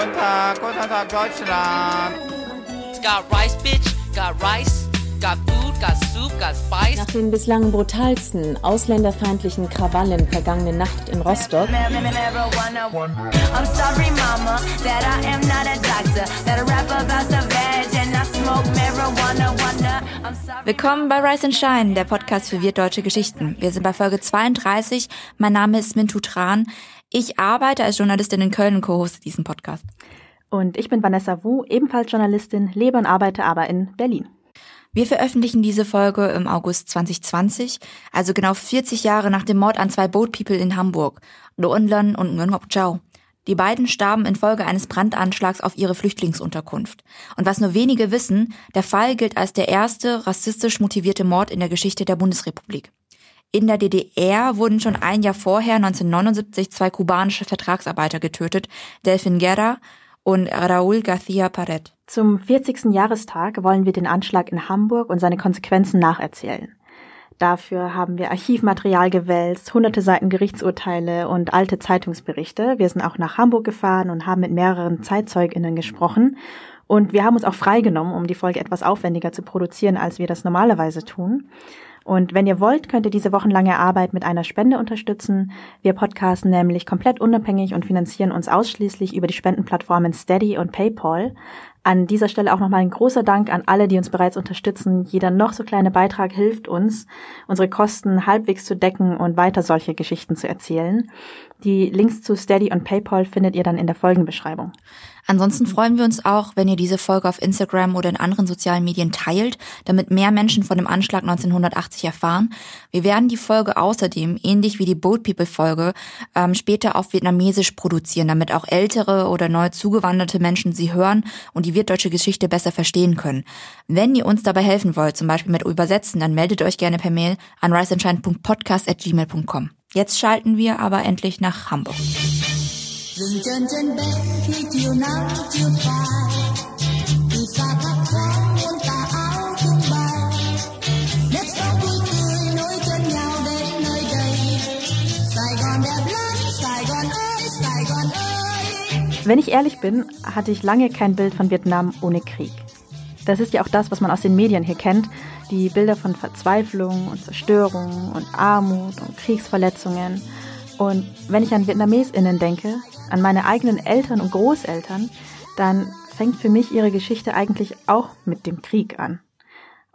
Guten Tag, guten Tag, Deutschland. It's got rice, bitch. Got rice. Got food, got soup, got spice. Nach den bislang brutalsten ausländerfeindlichen Krawallen vergangene Nacht in Rostock I'm sorry, mama, that I am not a doctor. That I rap about the veg and I smoke marijuana. Willkommen bei Rise and Shine, der Podcast für wirtdeutsche Geschichten. Wir sind bei Folge 32. Mein Name ist Mintu Tran. Ich arbeite als Journalistin in Köln und co-hoste diesen Podcast. Und ich bin Vanessa Wu, ebenfalls Journalistin, lebe und arbeite aber in Berlin. Wir veröffentlichen diese Folge im August 2020, also genau 40 Jahre nach dem Mord an zwei Boat People in Hamburg, Lan und Nguyen Chau. Die beiden starben infolge eines Brandanschlags auf ihre Flüchtlingsunterkunft. Und was nur wenige wissen, der Fall gilt als der erste rassistisch motivierte Mord in der Geschichte der Bundesrepublik. In der DDR wurden schon ein Jahr vorher, 1979, zwei kubanische Vertragsarbeiter getötet, Delfin Guerra und Raúl García Paret. Zum 40. Jahrestag wollen wir den Anschlag in Hamburg und seine Konsequenzen nacherzählen. Dafür haben wir Archivmaterial gewälzt, hunderte Seiten Gerichtsurteile und alte Zeitungsberichte. Wir sind auch nach Hamburg gefahren und haben mit mehreren ZeitzeugInnen gesprochen. Und wir haben uns auch freigenommen, um die Folge etwas aufwendiger zu produzieren, als wir das normalerweise tun. Und wenn ihr wollt, könnt ihr diese wochenlange Arbeit mit einer Spende unterstützen. Wir podcasten nämlich komplett unabhängig und finanzieren uns ausschließlich über die Spendenplattformen Steady und PayPal. An dieser Stelle auch nochmal ein großer Dank an alle, die uns bereits unterstützen. Jeder noch so kleine Beitrag hilft uns, unsere Kosten halbwegs zu decken und weiter solche Geschichten zu erzählen. Die Links zu Steady und PayPal findet ihr dann in der Folgenbeschreibung. Ansonsten freuen wir uns auch, wenn ihr diese Folge auf Instagram oder in anderen sozialen Medien teilt, damit mehr Menschen von dem Anschlag 1980 erfahren. Wir werden die Folge außerdem, ähnlich wie die Boat People Folge, ähm, später auf Vietnamesisch produzieren, damit auch ältere oder neu zugewanderte Menschen sie hören und die wirtdeutsche Geschichte besser verstehen können. Wenn ihr uns dabei helfen wollt, zum Beispiel mit Übersetzen, dann meldet euch gerne per Mail an riseandshine.podcast.gmail.com. Jetzt schalten wir aber endlich nach Hamburg. Dừng Wenn ich ehrlich bin, hatte ich lange kein Bild von Vietnam ohne Krieg. Das ist ja auch das, was man aus den Medien hier kennt. Die Bilder von Verzweiflung und Zerstörung und Armut und Kriegsverletzungen. Und wenn ich an VietnamesInnen denke, an meine eigenen Eltern und Großeltern, dann fängt für mich ihre Geschichte eigentlich auch mit dem Krieg an.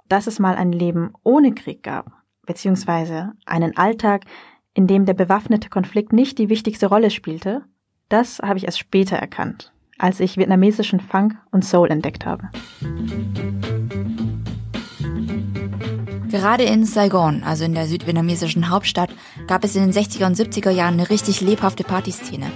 Dass es mal ein Leben ohne Krieg gab, beziehungsweise einen Alltag, in dem der bewaffnete Konflikt nicht die wichtigste Rolle spielte, das habe ich erst später erkannt, als ich vietnamesischen Funk und Soul entdeckt habe. Gerade in Saigon, also in der südvietnamesischen Hauptstadt, gab es in den 60er und 70er Jahren eine richtig lebhafte Partyszene.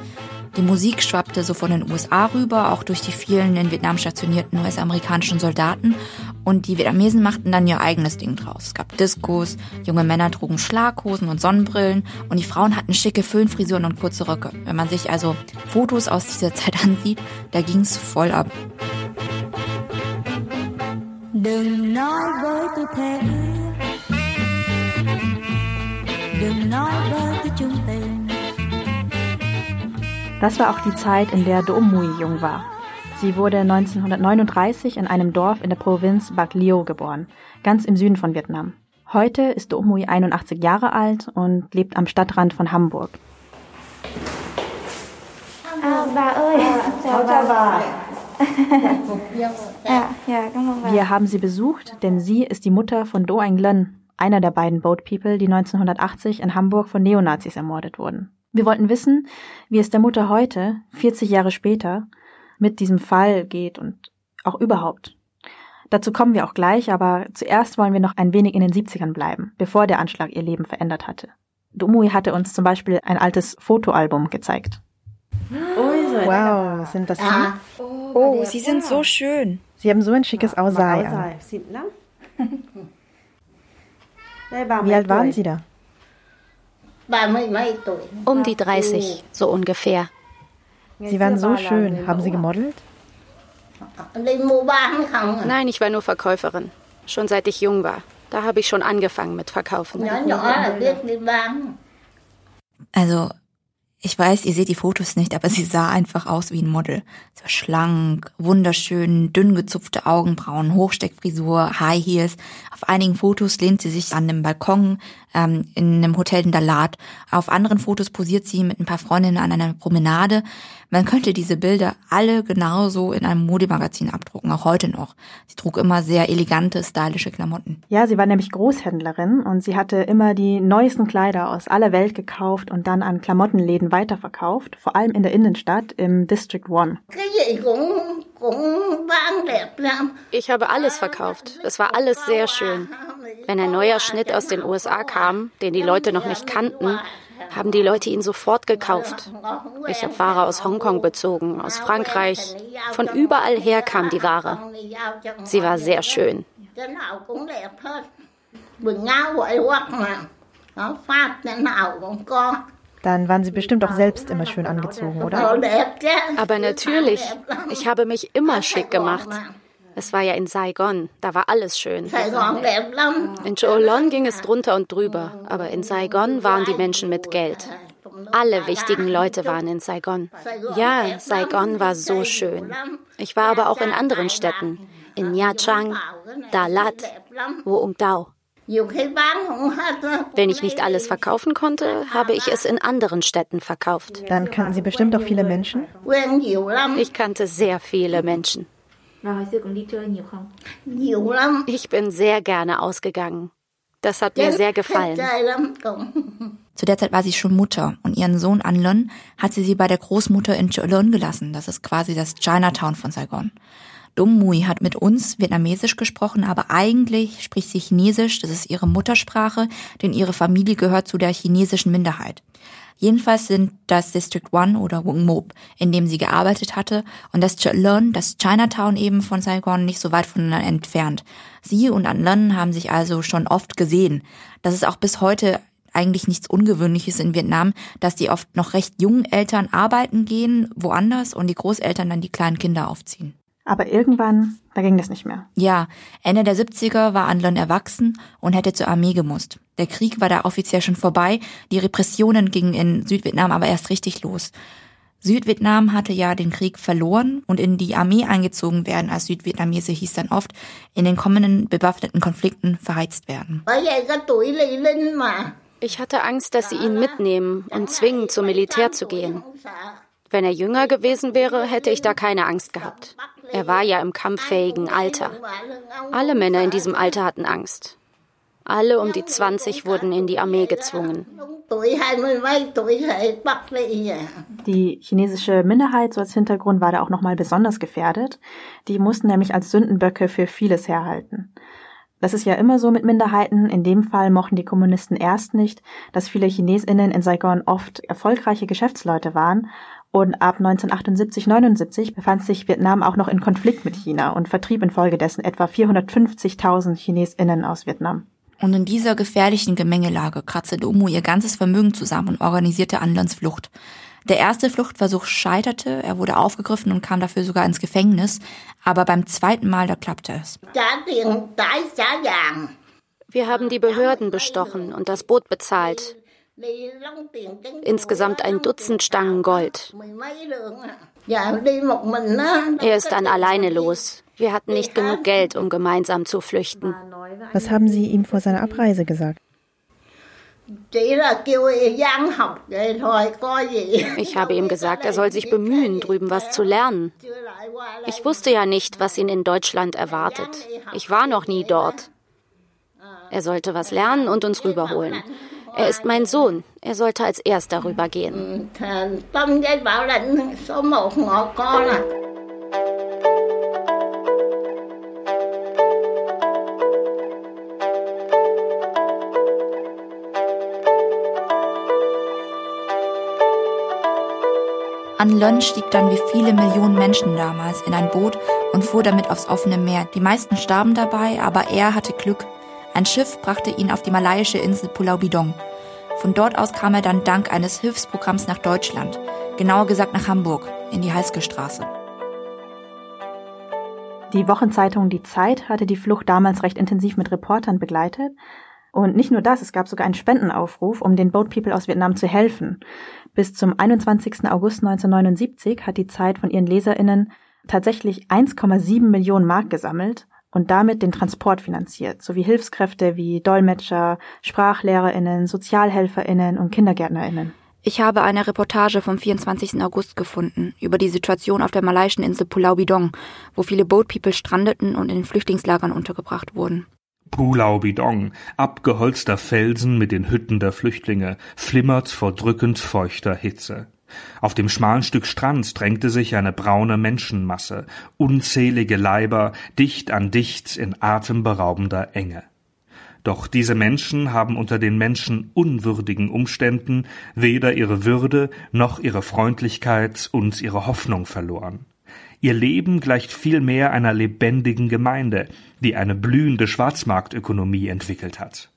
Die Musik schwappte so von den USA rüber, auch durch die vielen in Vietnam stationierten US-amerikanischen Soldaten. Und die Vietnamesen machten dann ihr eigenes Ding draus. Es gab Diskos, junge Männer trugen Schlaghosen und Sonnenbrillen und die Frauen hatten schicke Föhnfrisuren und kurze Röcke. Wenn man sich also Fotos aus dieser Zeit ansieht, da ging's voll ab. đừng nói với tôi thế đừng nói với tôi chung tình Das war auch die Zeit, in der Do Mui jung war. Sie wurde 1939 in einem Dorf in der Provinz Bạc Liêu geboren, ganz im Süden von Vietnam. Heute ist Do Mui 81 Jahre alt und lebt am Stadtrand von Hamburg. Wir haben sie besucht, denn sie ist die Mutter von Do Anh Lân, einer der beiden Boat People, die 1980 in Hamburg von Neonazis ermordet wurden. Wir wollten wissen, wie es der Mutter heute, 40 Jahre später, mit diesem Fall geht und auch überhaupt. Dazu kommen wir auch gleich, aber zuerst wollen wir noch ein wenig in den 70ern bleiben, bevor der Anschlag ihr Leben verändert hatte. Dumui hatte uns zum Beispiel ein altes Fotoalbum gezeigt. Wow, sind das Sie? Oh, sie sind so schön. Sie haben so ein schickes an. Wie alt waren Sie da? Um die 30, so ungefähr. Sie waren so schön. Haben Sie gemodelt? Nein, ich war nur Verkäuferin. Schon seit ich jung war. Da habe ich schon angefangen mit Verkaufen. Also, Ich weiß, ihr seht die Fotos nicht, aber sie sah einfach aus wie ein Model. Sie war schlank, wunderschön, dünn gezupfte Augenbrauen, Hochsteckfrisur, High Heels. Auf einigen Fotos lehnt sie sich an dem Balkon ähm, in einem Hotel in Dalat. Auf anderen Fotos posiert sie mit ein paar Freundinnen an einer Promenade. Man könnte diese Bilder alle genauso in einem Modemagazin abdrucken, auch heute noch. Sie trug immer sehr elegante, stylische Klamotten. Ja, sie war nämlich Großhändlerin und sie hatte immer die neuesten Kleider aus aller Welt gekauft und dann an Klamottenläden weiterverkauft, vor allem in der Innenstadt im District One. Ich habe alles verkauft. Es war alles sehr schön. Wenn ein neuer Schnitt aus den USA kam, den die Leute noch nicht kannten, haben die Leute ihn sofort gekauft. Ich habe Ware aus Hongkong bezogen, aus Frankreich. Von überall her kam die Ware. Sie war sehr schön. Dann waren Sie bestimmt auch selbst immer schön angezogen, oder? Aber natürlich. Ich habe mich immer schick gemacht. Es war ja in Saigon, da war alles schön. In Cholon ging es drunter und drüber, aber in Saigon waren die Menschen mit Geld. Alle wichtigen Leute waren in Saigon. Ja, Saigon war so schön. Ich war aber auch in anderen Städten, in Nha Trang, Dalat, Wuong Dao. Wenn ich nicht alles verkaufen konnte, habe ich es in anderen Städten verkauft. Dann kannten Sie bestimmt auch viele Menschen? Ich kannte sehr viele Menschen. Ich bin sehr gerne ausgegangen. Das hat mir sehr gefallen. Zu der Zeit war sie schon Mutter und ihren Sohn Anlon hat sie sie bei der Großmutter in Cholon gelassen. Das ist quasi das Chinatown von Saigon. Dum Mui hat mit uns Vietnamesisch gesprochen, aber eigentlich spricht sie Chinesisch, das ist ihre Muttersprache, denn ihre Familie gehört zu der chinesischen Minderheit. Jedenfalls sind das District One oder Wung Mop, in dem sie gearbeitet hatte, und das Cholon, das Chinatown eben von Saigon, nicht so weit voneinander entfernt. Sie und An Lon haben sich also schon oft gesehen. Das ist auch bis heute eigentlich nichts Ungewöhnliches in Vietnam, dass die oft noch recht jungen Eltern arbeiten gehen, woanders, und die Großeltern dann die kleinen Kinder aufziehen. Aber irgendwann, da ging das nicht mehr. Ja, Ende der 70er war Anlon erwachsen und hätte zur Armee gemusst. Der Krieg war da offiziell schon vorbei, die Repressionen gingen in Südvietnam aber erst richtig los. Südvietnam hatte ja den Krieg verloren und in die Armee eingezogen werden als Südvietnamese hieß dann oft, in den kommenden bewaffneten Konflikten verheizt werden. Ich hatte Angst, dass sie ihn mitnehmen und zwingen, zum Militär zu gehen. Wenn er jünger gewesen wäre, hätte ich da keine Angst gehabt. Er war ja im kampffähigen Alter. Alle Männer in diesem Alter hatten Angst. Alle um die 20 wurden in die Armee gezwungen. Die chinesische Minderheit, so als Hintergrund, war da auch nochmal besonders gefährdet. Die mussten nämlich als Sündenböcke für vieles herhalten. Das ist ja immer so mit Minderheiten. In dem Fall mochten die Kommunisten erst nicht, dass viele Chinesinnen in Saigon oft erfolgreiche Geschäftsleute waren. Und ab 1978, 79 befand sich Vietnam auch noch in Konflikt mit China und vertrieb infolgedessen etwa 450.000 Chinesinnen aus Vietnam. Und in dieser gefährlichen Gemengelage kratzte Domo ihr ganzes Vermögen zusammen und organisierte Anlons Flucht. Der erste Fluchtversuch scheiterte, er wurde aufgegriffen und kam dafür sogar ins Gefängnis, aber beim zweiten Mal, da klappte es. Wir haben die Behörden bestochen und das Boot bezahlt. Insgesamt ein Dutzend Stangen Gold. Er ist dann alleine los. Wir hatten nicht genug Geld, um gemeinsam zu flüchten. Was haben Sie ihm vor seiner Abreise gesagt? Ich habe ihm gesagt, er soll sich bemühen, drüben was zu lernen. Ich wusste ja nicht, was ihn in Deutschland erwartet. Ich war noch nie dort. Er sollte was lernen und uns rüberholen. Er ist mein Sohn. Er sollte als erster rübergehen. An Lön stieg dann wie viele Millionen Menschen damals in ein Boot und fuhr damit aufs offene Meer. Die meisten starben dabei, aber er hatte Glück. Ein Schiff brachte ihn auf die malaiische Insel Pulau Bidong. Von dort aus kam er dann dank eines Hilfsprogramms nach Deutschland, genauer gesagt nach Hamburg, in die Heißgestraße. Die Wochenzeitung Die Zeit hatte die Flucht damals recht intensiv mit Reportern begleitet. Und nicht nur das, es gab sogar einen Spendenaufruf, um den Boat People aus Vietnam zu helfen. Bis zum 21. August 1979 hat die Zeit von ihren LeserInnen tatsächlich 1,7 Millionen Mark gesammelt und damit den Transport finanziert, sowie Hilfskräfte wie Dolmetscher, SprachlehrerInnen, SozialhelferInnen und KindergärtnerInnen. Ich habe eine Reportage vom 24. August gefunden über die Situation auf der malaiischen Insel Pulau Bidong, wo viele Boat People strandeten und in Flüchtlingslagern untergebracht wurden. Pulau Bidong, abgeholzter Felsen mit den Hütten der Flüchtlinge, flimmert vor drückend feuchter Hitze. Auf dem schmalen Stück Strand drängte sich eine braune Menschenmasse, unzählige Leiber, dicht an dicht in atemberaubender Enge. Doch diese Menschen haben unter den menschenunwürdigen Umständen weder ihre Würde noch ihre Freundlichkeit und ihre Hoffnung verloren. Ihr Leben gleicht vielmehr einer lebendigen Gemeinde, die eine blühende Schwarzmarktökonomie entwickelt hat.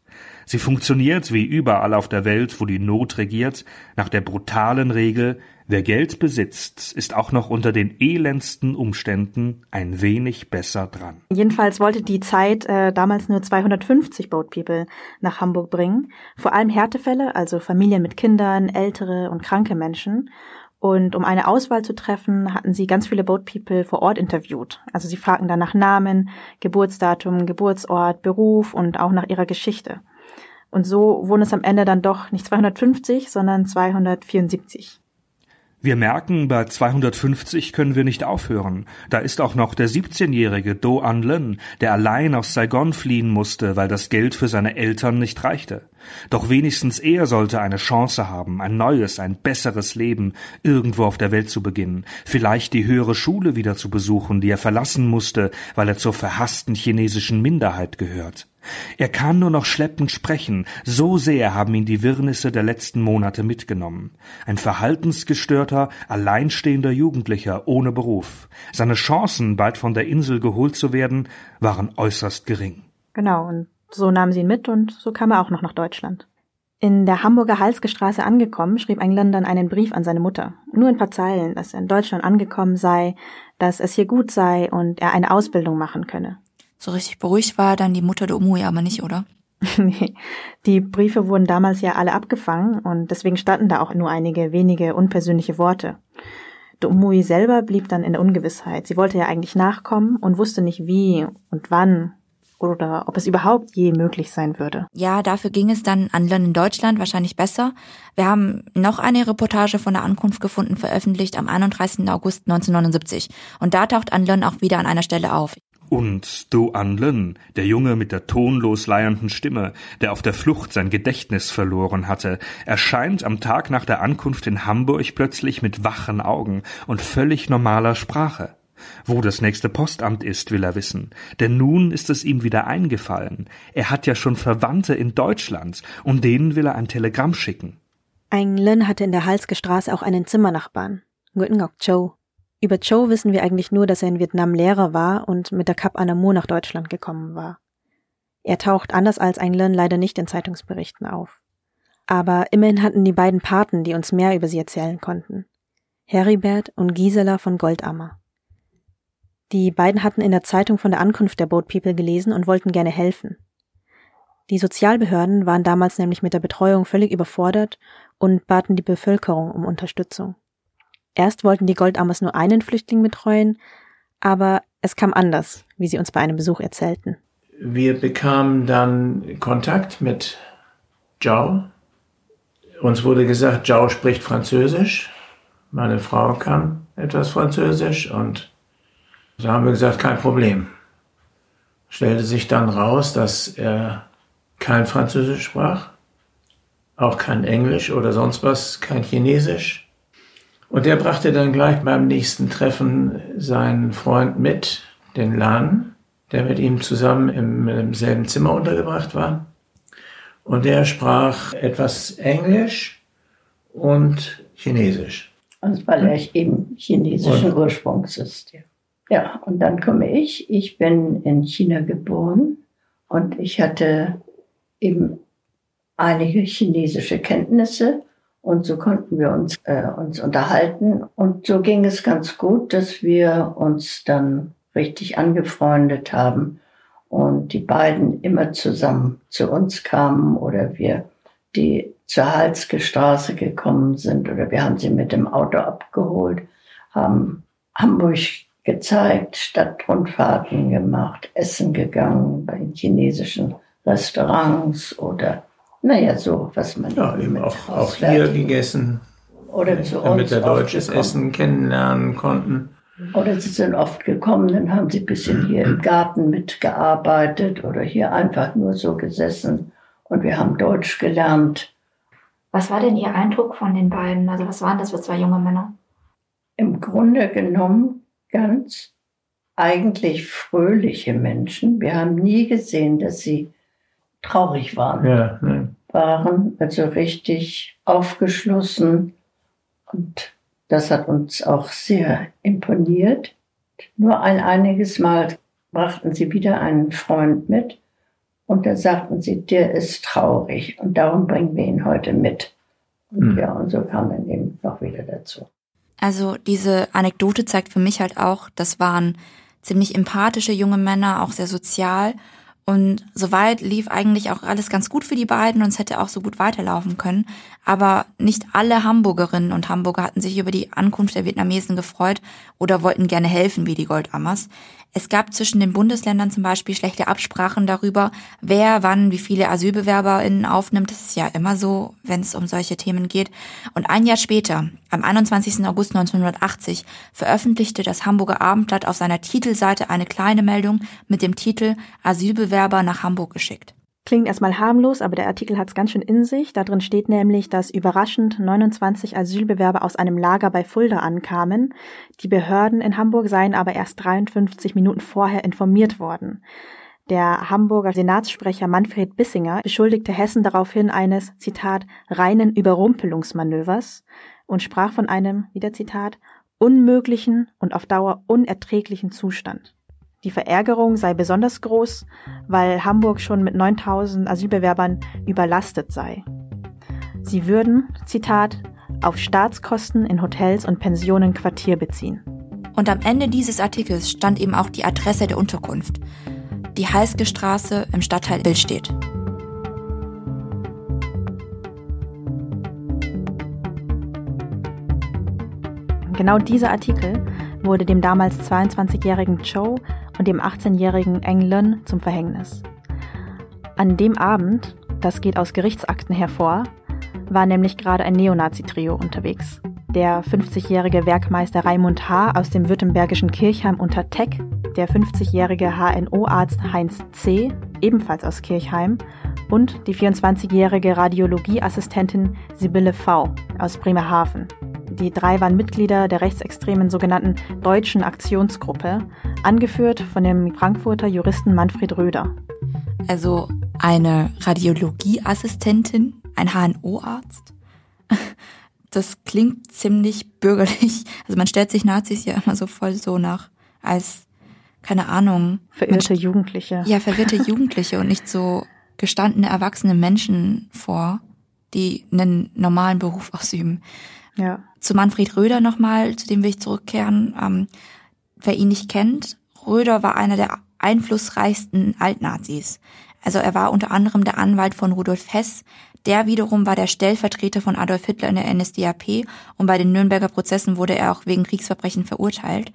Sie funktioniert wie überall auf der Welt, wo die Not regiert, nach der brutalen Regel, wer Geld besitzt, ist auch noch unter den elendsten Umständen ein wenig besser dran. Jedenfalls wollte die Zeit äh, damals nur 250 Boat People nach Hamburg bringen, vor allem Härtefälle, also Familien mit Kindern, ältere und kranke Menschen. Und um eine Auswahl zu treffen, hatten sie ganz viele Boat People vor Ort interviewt. Also sie fragten dann nach Namen, Geburtsdatum, Geburtsort, Beruf und auch nach ihrer Geschichte. Und so wurden es am Ende dann doch nicht 250, sondern 274. Wir merken, bei 250 können wir nicht aufhören. Da ist auch noch der 17-jährige Do An Lin, der allein aus Saigon fliehen musste, weil das Geld für seine Eltern nicht reichte. Doch wenigstens er sollte eine Chance haben, ein neues, ein besseres Leben irgendwo auf der Welt zu beginnen, vielleicht die höhere Schule wieder zu besuchen, die er verlassen musste, weil er zur verhassten chinesischen Minderheit gehört. Er kann nur noch schleppend sprechen, so sehr haben ihn die Wirrnisse der letzten Monate mitgenommen. Ein verhaltensgestörter, alleinstehender Jugendlicher ohne Beruf. Seine Chancen, bald von der Insel geholt zu werden, waren äußerst gering. Genau, und so nahmen sie ihn mit und so kam er auch noch nach Deutschland. In der Hamburger Halske Straße angekommen, schrieb England dann einen Brief an seine Mutter. Nur ein paar Zeilen, dass er in Deutschland angekommen sei, dass es hier gut sei und er eine Ausbildung machen könne. So richtig beruhigt war dann die Mutter der Umui aber nicht, oder? nee, die Briefe wurden damals ja alle abgefangen und deswegen standen da auch nur einige wenige unpersönliche Worte. Der Umui selber blieb dann in der Ungewissheit. Sie wollte ja eigentlich nachkommen und wusste nicht wie und wann oder ob es überhaupt je möglich sein würde. Ja, dafür ging es dann an Lön in Deutschland wahrscheinlich besser. Wir haben noch eine Reportage von der Ankunft gefunden, veröffentlicht am 31. August 1979. Und da taucht Anlön auch wieder an einer Stelle auf. Und Do An Lön, der Junge mit der tonlos leiernden Stimme, der auf der Flucht sein Gedächtnis verloren hatte, erscheint am Tag nach der Ankunft in Hamburg plötzlich mit wachen Augen und völlig normaler Sprache. Wo das nächste Postamt ist, will er wissen, denn nun ist es ihm wieder eingefallen. Er hat ja schon Verwandte in Deutschland, und denen will er ein Telegramm schicken. Ein Lön hatte in der Halske Straße auch einen Zimmernachbarn, Nguyen Cho. Über Joe wissen wir eigentlich nur, dass er in Vietnam Lehrer war und mit der Cap Anamo nach Deutschland gekommen war. Er taucht anders als England leider nicht in Zeitungsberichten auf. Aber immerhin hatten die beiden Paten, die uns mehr über sie erzählen konnten. Heribert und Gisela von Goldammer. Die beiden hatten in der Zeitung von der Ankunft der Boat People gelesen und wollten gerne helfen. Die Sozialbehörden waren damals nämlich mit der Betreuung völlig überfordert und baten die Bevölkerung um Unterstützung. Erst wollten die Goldammers nur einen Flüchtling betreuen, aber es kam anders, wie sie uns bei einem Besuch erzählten. Wir bekamen dann Kontakt mit Zhao. Uns wurde gesagt, Zhao spricht Französisch. Meine Frau kann etwas Französisch und so haben wir gesagt, kein Problem. Stellte sich dann raus, dass er kein Französisch sprach, auch kein Englisch oder sonst was, kein Chinesisch. Und der brachte dann gleich beim nächsten Treffen seinen Freund mit, den Lan, der mit ihm zusammen im, im selben Zimmer untergebracht war. Und der sprach etwas Englisch und Chinesisch. Also weil er eben chinesischen Und- Ursprungs ist. Ja. Ja, und dann komme ich. Ich bin in China geboren und ich hatte eben einige chinesische Kenntnisse und so konnten wir uns, äh, uns unterhalten. Und so ging es ganz gut, dass wir uns dann richtig angefreundet haben und die beiden immer zusammen zu uns kamen oder wir die zur Halske Straße gekommen sind oder wir haben sie mit dem Auto abgeholt, haben Hamburg gezeigt, Stadtrundfahrten gemacht, essen gegangen bei chinesischen Restaurants oder naja, so, was man ja, eben auch, auch hier gegessen. Oder zu damit uns wir deutsches gekommen. Essen kennenlernen konnten. Oder sie sind oft gekommen, dann haben sie ein bisschen hier im Garten mitgearbeitet oder hier einfach nur so gesessen und wir haben Deutsch gelernt. Was war denn Ihr Eindruck von den beiden? Also was waren das für zwei junge Männer? Im Grunde genommen ganz eigentlich fröhliche Menschen. Wir haben nie gesehen, dass sie traurig waren. Ja, ne. Waren also richtig aufgeschlossen und das hat uns auch sehr imponiert. Nur ein einiges Mal brachten sie wieder einen Freund mit und da sagten sie, der ist traurig und darum bringen wir ihn heute mit. Und Hm. ja, und so kam dann eben noch wieder dazu. Also diese Anekdote zeigt für mich halt auch, das waren ziemlich empathische junge Männer, auch sehr sozial. Und soweit lief eigentlich auch alles ganz gut für die beiden und es hätte auch so gut weiterlaufen können. Aber nicht alle Hamburgerinnen und Hamburger hatten sich über die Ankunft der Vietnamesen gefreut oder wollten gerne helfen wie die Goldammers. Es gab zwischen den Bundesländern zum Beispiel schlechte Absprachen darüber, wer wann wie viele AsylbewerberInnen aufnimmt. Das ist ja immer so, wenn es um solche Themen geht. Und ein Jahr später, am 21. August 1980, veröffentlichte das Hamburger Abendblatt auf seiner Titelseite eine kleine Meldung mit dem Titel Asylbewerber nach Hamburg geschickt. Klingt erstmal harmlos, aber der Artikel hat es ganz schön in sich. Da drin steht nämlich, dass überraschend 29 Asylbewerber aus einem Lager bei Fulda ankamen. Die Behörden in Hamburg seien aber erst 53 Minuten vorher informiert worden. Der Hamburger Senatssprecher Manfred Bissinger beschuldigte Hessen daraufhin eines, Zitat, reinen Überrumpelungsmanövers und sprach von einem, wieder Zitat, unmöglichen und auf Dauer unerträglichen Zustand. Die Verärgerung sei besonders groß, weil Hamburg schon mit 9000 Asylbewerbern überlastet sei. Sie würden, Zitat, auf Staatskosten in Hotels und Pensionen Quartier beziehen. Und am Ende dieses Artikels stand eben auch die Adresse der Unterkunft. Die Heißge Straße im Stadtteil Billstedt. Genau dieser Artikel wurde dem damals 22-jährigen Joe und dem 18-jährigen Eng Lun zum Verhängnis. An dem Abend, das geht aus Gerichtsakten hervor, war nämlich gerade ein Neonazi-Trio unterwegs. Der 50-jährige Werkmeister Raimund H. aus dem württembergischen Kirchheim unter Teck, der 50-jährige HNO-Arzt Heinz C., ebenfalls aus Kirchheim, und die 24-jährige Radiologieassistentin Sibylle V. aus Bremerhaven. Die drei waren Mitglieder der rechtsextremen sogenannten Deutschen Aktionsgruppe, angeführt von dem Frankfurter Juristen Manfred Röder. Also eine Radiologieassistentin, ein HNO-Arzt. Das klingt ziemlich bürgerlich. Also man stellt sich Nazis ja immer so voll so nach als, keine Ahnung. Verirrte Jugendliche. Ja, verwirrte Jugendliche und nicht so gestandene, erwachsene Menschen vor, die einen normalen Beruf ausüben. Ja. Zu Manfred Röder nochmal, zu dem will ich zurückkehren. Ähm, wer ihn nicht kennt, Röder war einer der einflussreichsten Altnazis. Also er war unter anderem der Anwalt von Rudolf Hess, der wiederum war der Stellvertreter von Adolf Hitler in der NSDAP und bei den Nürnberger Prozessen wurde er auch wegen Kriegsverbrechen verurteilt.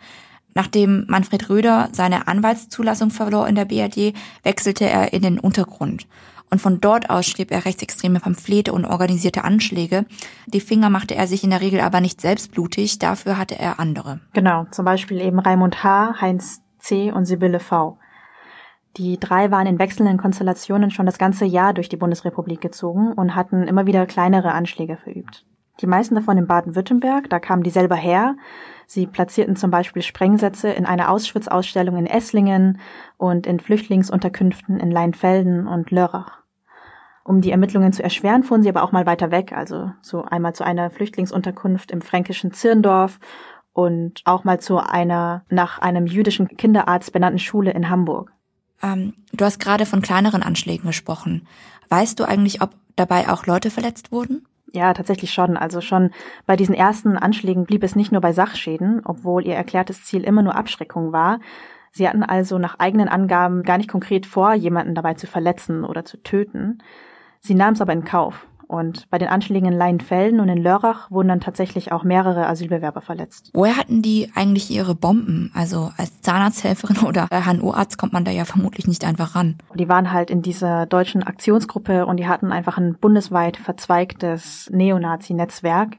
Nachdem Manfred Röder seine Anwaltszulassung verlor in der BRD, wechselte er in den Untergrund. Und von dort aus schrieb er rechtsextreme Pamphlete und organisierte Anschläge. Die Finger machte er sich in der Regel aber nicht selbst blutig, dafür hatte er andere. Genau, zum Beispiel eben Raimund H., Heinz C. und Sibylle V. Die drei waren in wechselnden Konstellationen schon das ganze Jahr durch die Bundesrepublik gezogen und hatten immer wieder kleinere Anschläge verübt. Die meisten davon in Baden-Württemberg, da kamen die selber her. Sie platzierten zum Beispiel Sprengsätze in einer Auschwitz-Ausstellung in Esslingen und in Flüchtlingsunterkünften in Leinfelden und Lörrach. Um die Ermittlungen zu erschweren, fuhren sie aber auch mal weiter weg, also zu einmal zu einer Flüchtlingsunterkunft im fränkischen Zirndorf und auch mal zu einer nach einem jüdischen Kinderarzt benannten Schule in Hamburg. Ähm, du hast gerade von kleineren Anschlägen gesprochen. Weißt du eigentlich, ob dabei auch Leute verletzt wurden? Ja, tatsächlich schon. Also schon bei diesen ersten Anschlägen blieb es nicht nur bei Sachschäden, obwohl ihr erklärtes Ziel immer nur Abschreckung war. Sie hatten also nach eigenen Angaben gar nicht konkret vor, jemanden dabei zu verletzen oder zu töten. Sie nahmen es aber in Kauf. Und bei den Anschlägen in Leinfelden und in Lörrach wurden dann tatsächlich auch mehrere Asylbewerber verletzt. Woher hatten die eigentlich ihre Bomben? Also als Zahnarzthelferin oder HNO-Arzt kommt man da ja vermutlich nicht einfach ran. Die waren halt in dieser deutschen Aktionsgruppe und die hatten einfach ein bundesweit verzweigtes Neonazi-Netzwerk.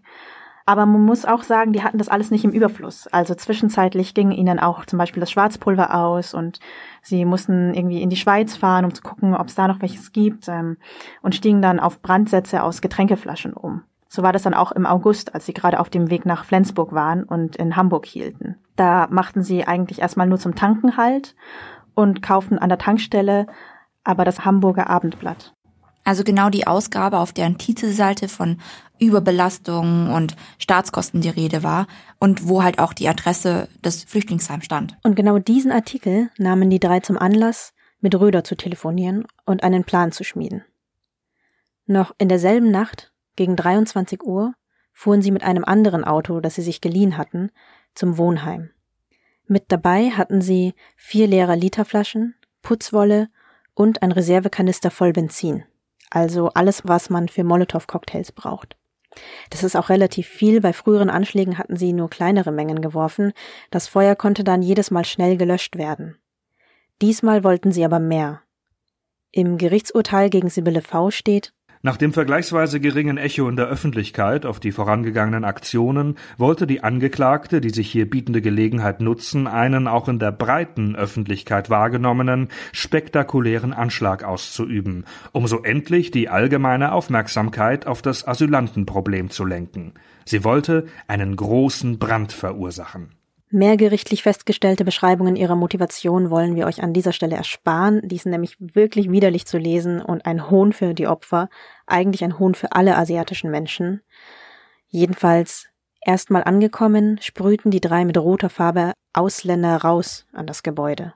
Aber man muss auch sagen, die hatten das alles nicht im Überfluss. Also zwischenzeitlich ging ihnen auch zum Beispiel das Schwarzpulver aus und sie mussten irgendwie in die Schweiz fahren, um zu gucken, ob es da noch welches gibt ähm, und stiegen dann auf Brandsätze aus Getränkeflaschen um. So war das dann auch im August, als sie gerade auf dem Weg nach Flensburg waren und in Hamburg hielten. Da machten sie eigentlich erstmal nur zum Tanken halt und kauften an der Tankstelle aber das Hamburger Abendblatt. Also genau die Ausgabe, auf deren Titelseite von Überbelastung und Staatskosten die Rede war und wo halt auch die Adresse des Flüchtlingsheims stand. Und genau diesen Artikel nahmen die drei zum Anlass, mit Röder zu telefonieren und einen Plan zu schmieden. Noch in derselben Nacht, gegen 23 Uhr, fuhren sie mit einem anderen Auto, das sie sich geliehen hatten, zum Wohnheim. Mit dabei hatten sie vier leere Literflaschen, Putzwolle und ein Reservekanister voll Benzin also alles, was man für Molotow-Cocktails braucht. Das ist auch relativ viel. Bei früheren Anschlägen hatten sie nur kleinere Mengen geworfen. Das Feuer konnte dann jedes Mal schnell gelöscht werden. Diesmal wollten sie aber mehr. Im Gerichtsurteil gegen Sibylle V steht, nach dem vergleichsweise geringen Echo in der Öffentlichkeit auf die vorangegangenen Aktionen wollte die Angeklagte, die sich hier bietende Gelegenheit nutzen, einen auch in der breiten Öffentlichkeit wahrgenommenen, spektakulären Anschlag auszuüben, um so endlich die allgemeine Aufmerksamkeit auf das Asylantenproblem zu lenken. Sie wollte einen großen Brand verursachen. Mehr gerichtlich festgestellte Beschreibungen ihrer Motivation wollen wir euch an dieser Stelle ersparen. Die sind nämlich wirklich widerlich zu lesen und ein Hohn für die Opfer, eigentlich ein Hohn für alle asiatischen Menschen. Jedenfalls erstmal angekommen, sprühten die drei mit roter Farbe Ausländer raus an das Gebäude.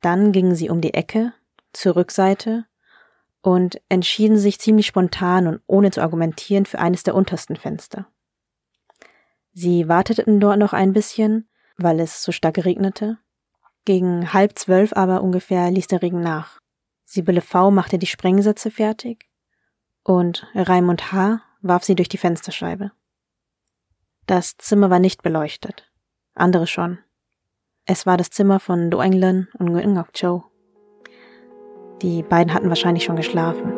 Dann gingen sie um die Ecke, zur Rückseite und entschieden sich ziemlich spontan und ohne zu argumentieren für eines der untersten Fenster. Sie warteten dort noch ein bisschen, weil es so stark regnete. Gegen halb zwölf aber ungefähr ließ der Regen nach. Sibylle V machte die Sprengsätze fertig und Raimund H. warf sie durch die Fensterscheibe. Das Zimmer war nicht beleuchtet, andere schon. Es war das Zimmer von Do Englen und Nguyen Ngọc Châu. Die beiden hatten wahrscheinlich schon geschlafen.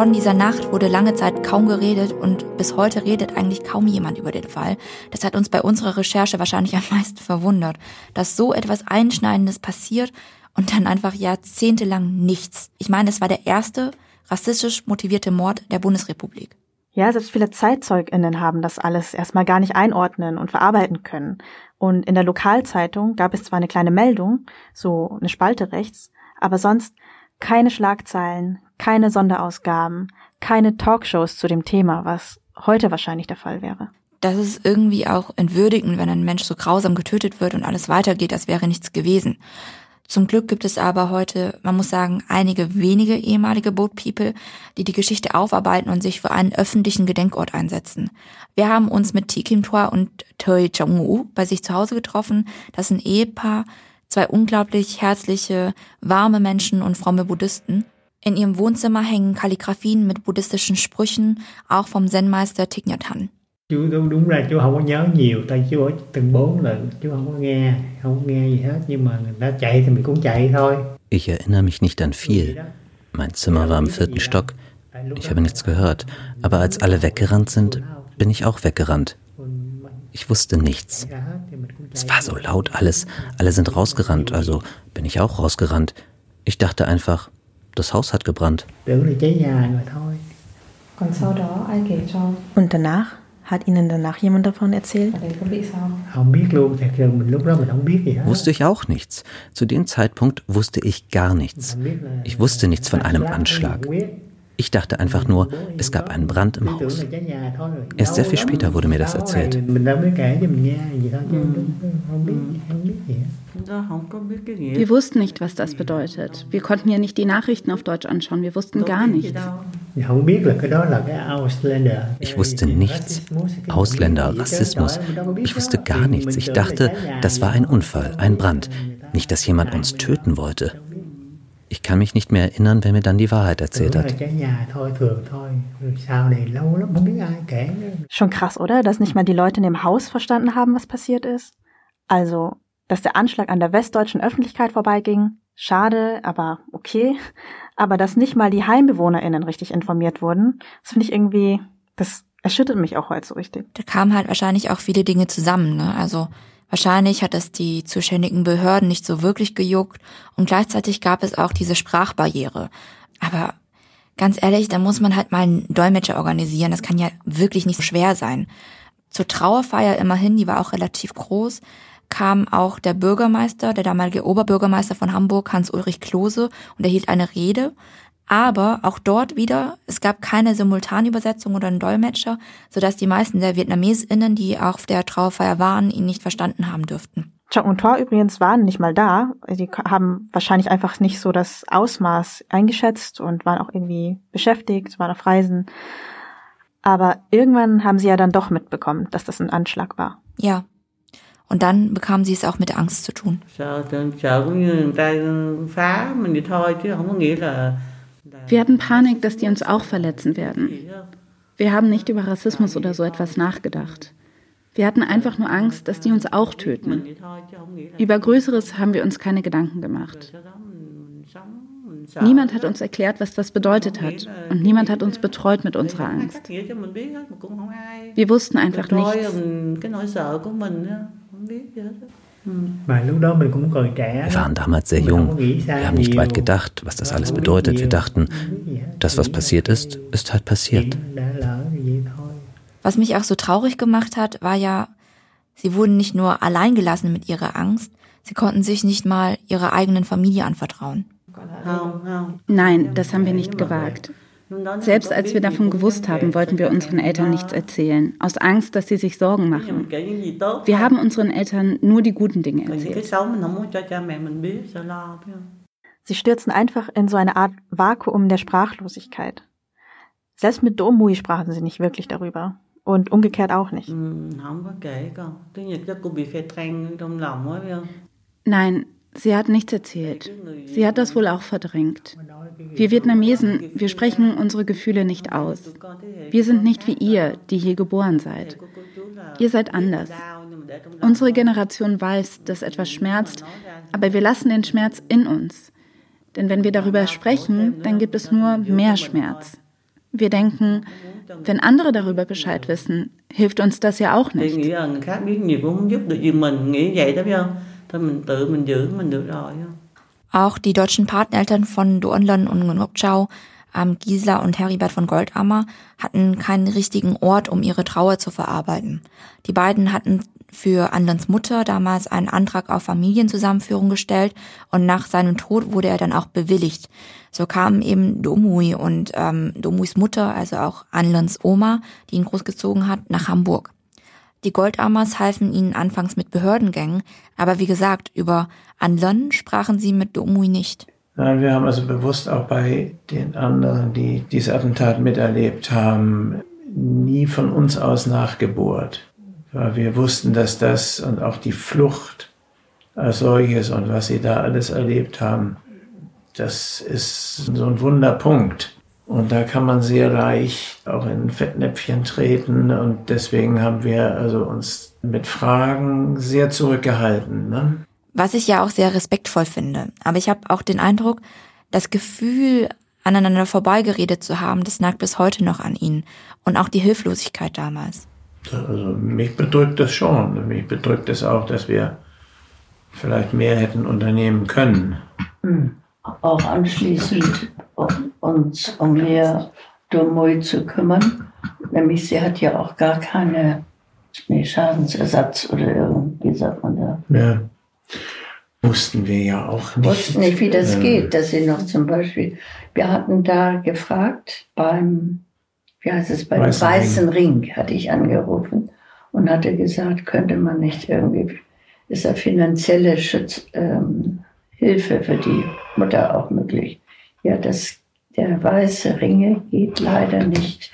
Von dieser Nacht wurde lange Zeit kaum geredet und bis heute redet eigentlich kaum jemand über den Fall. Das hat uns bei unserer Recherche wahrscheinlich am meisten verwundert, dass so etwas Einschneidendes passiert und dann einfach jahrzehntelang nichts. Ich meine, es war der erste rassistisch motivierte Mord der Bundesrepublik. Ja, selbst viele ZeitzeugInnen haben das alles erstmal gar nicht einordnen und verarbeiten können. Und in der Lokalzeitung gab es zwar eine kleine Meldung, so eine Spalte rechts, aber sonst keine Schlagzeilen, keine Sonderausgaben, keine Talkshows zu dem Thema, was heute wahrscheinlich der Fall wäre. Das ist irgendwie auch entwürdigend, wenn ein Mensch so grausam getötet wird und alles weitergeht, als wäre nichts gewesen. Zum Glück gibt es aber heute, man muss sagen, einige wenige ehemalige Boat People, die die Geschichte aufarbeiten und sich für einen öffentlichen Gedenkort einsetzen. Wir haben uns mit Tikim Tua und Toi Chong-u bei sich zu Hause getroffen. Das ein Ehepaar, Zwei unglaublich herzliche, warme Menschen und fromme Buddhisten. In ihrem Wohnzimmer hängen Kalligraphien mit buddhistischen Sprüchen, auch vom Zen-Meister Thich Nhat Hanh. Chú đúng là chú không có nhớ nhiều, tại chú ở từng bốn lần, chú không có nghe, không nghe gì hết, nhưng mà người ta chạy thì mình cũng chạy thôi. Ich erinnere mich nicht an viel. Mein Zimmer war im vierten Stock. Ich habe nichts gehört, aber als alle weggerannt sind, bin ich auch weggerannt. Ich wusste nichts. Es war so laut alles. Alle sind rausgerannt, also bin ich auch rausgerannt. Ich dachte einfach, das Haus hat gebrannt. Und danach? Hat Ihnen danach jemand davon erzählt? Wusste ich auch nichts. Zu dem Zeitpunkt wusste ich gar nichts. Ich wusste nichts von einem Anschlag. Ich dachte einfach nur, es gab einen Brand im Haus. Erst sehr viel später wurde mir das erzählt. Wir wussten nicht, was das bedeutet. Wir konnten ja nicht die Nachrichten auf Deutsch anschauen. Wir wussten gar nichts. Ich wusste nichts. Ausländer, Rassismus. Ich wusste gar nichts. Ich dachte, das war ein Unfall, ein Brand. Nicht, dass jemand uns töten wollte. Ich kann mich nicht mehr erinnern, wer mir dann die Wahrheit erzählt hat. Schon krass, oder? Dass nicht mal die Leute in dem Haus verstanden haben, was passiert ist. Also, dass der Anschlag an der westdeutschen Öffentlichkeit vorbeiging, schade, aber okay. Aber dass nicht mal die HeimbewohnerInnen richtig informiert wurden, das finde ich irgendwie, das erschüttert mich auch heute so richtig. Da kamen halt wahrscheinlich auch viele Dinge zusammen, ne? Also, Wahrscheinlich hat es die zuständigen Behörden nicht so wirklich gejuckt und gleichzeitig gab es auch diese Sprachbarriere. Aber ganz ehrlich, da muss man halt mal einen Dolmetscher organisieren. Das kann ja wirklich nicht so schwer sein. Zur Trauerfeier immerhin, die war auch relativ groß, kam auch der Bürgermeister, der damalige Oberbürgermeister von Hamburg, Hans-Ulrich Klose, und er hielt eine Rede. Aber auch dort wieder, es gab keine Simultanübersetzung oder einen Dolmetscher, sodass die meisten der VietnamesInnen, die auf der Trauerfeier waren, ihn nicht verstanden haben dürften. Chong und Tor übrigens waren nicht mal da. Die haben wahrscheinlich einfach nicht so das Ausmaß eingeschätzt und waren auch irgendwie beschäftigt, waren auf Reisen. Aber irgendwann haben sie ja dann doch mitbekommen, dass das ein Anschlag war. Ja. Und dann bekamen sie es auch mit Angst zu tun. Wir hatten Panik, dass die uns auch verletzen werden. Wir haben nicht über Rassismus oder so etwas nachgedacht. Wir hatten einfach nur Angst, dass die uns auch töten. Über Größeres haben wir uns keine Gedanken gemacht. Niemand hat uns erklärt, was das bedeutet hat. Und niemand hat uns betreut mit unserer Angst. Wir wussten einfach nichts. Wir waren damals sehr jung. Wir haben nicht weit gedacht, was das alles bedeutet. Wir dachten, das, was passiert ist, ist halt passiert. Was mich auch so traurig gemacht hat, war ja, sie wurden nicht nur allein gelassen mit ihrer Angst, sie konnten sich nicht mal ihrer eigenen Familie anvertrauen. Nein, das haben wir nicht gewagt. Selbst als wir davon gewusst haben, wollten wir unseren Eltern nichts erzählen, aus Angst, dass sie sich Sorgen machen. Wir haben unseren Eltern nur die guten Dinge erzählt. Sie stürzen einfach in so eine Art Vakuum der Sprachlosigkeit. Selbst mit Domui sprachen sie nicht wirklich darüber. Und umgekehrt auch nicht. Nein, sie hat nichts erzählt. Sie hat das wohl auch verdrängt. Wir Vietnamesen, wir sprechen unsere Gefühle nicht aus. Wir sind nicht wie ihr, die hier geboren seid. Ihr seid anders. Unsere Generation weiß, dass etwas schmerzt, aber wir lassen den Schmerz in uns. Denn wenn wir darüber sprechen, dann gibt es nur mehr Schmerz. Wir denken, wenn andere darüber Bescheid wissen, hilft uns das ja auch nicht. Auch die deutschen Pateneltern von Duonlon und Ngunopchau, ähm, Gisela und Heribert von Goldammer, hatten keinen richtigen Ort, um ihre Trauer zu verarbeiten. Die beiden hatten für Anlons Mutter damals einen Antrag auf Familienzusammenführung gestellt und nach seinem Tod wurde er dann auch bewilligt. So kamen eben Domui und ähm, Domuis Mutter, also auch Anlons Oma, die ihn großgezogen hat, nach Hamburg. Die Goldamas halfen ihnen anfangs mit Behördengängen, aber wie gesagt, über Anlon sprachen sie mit Domui nicht. Nein, wir haben also bewusst auch bei den anderen, die diese Attentat miterlebt haben, nie von uns aus nachgebohrt. Weil wir wussten, dass das und auch die Flucht als solches und was sie da alles erlebt haben, das ist so ein Wunderpunkt. Und da kann man sehr leicht auch in Fettnäpfchen treten. Und deswegen haben wir also uns mit Fragen sehr zurückgehalten. Ne? Was ich ja auch sehr respektvoll finde. Aber ich habe auch den Eindruck, das Gefühl, aneinander vorbeigeredet zu haben, das nagt bis heute noch an ihnen. Und auch die Hilflosigkeit damals. Also mich bedrückt das schon. Mich bedrückt es auch, dass wir vielleicht mehr hätten unternehmen können. Auch anschließend uns um mehr Domui zu kümmern. Nämlich sie hat ja auch gar keine nee, Schadensersatz oder irgendwie sagt man da. Ja. wussten wir ja auch nicht. Wussten nicht, wie das äh, geht, dass sie noch zum Beispiel, wir hatten da gefragt beim, wie heißt es, beim Weißen Weißen, Ring. hatte ich angerufen und hatte gesagt, könnte man nicht irgendwie, ist da finanzielle Schutz, ähm, Hilfe für die Mutter auch möglich? Ja, das, der Weiße Ringe geht leider nicht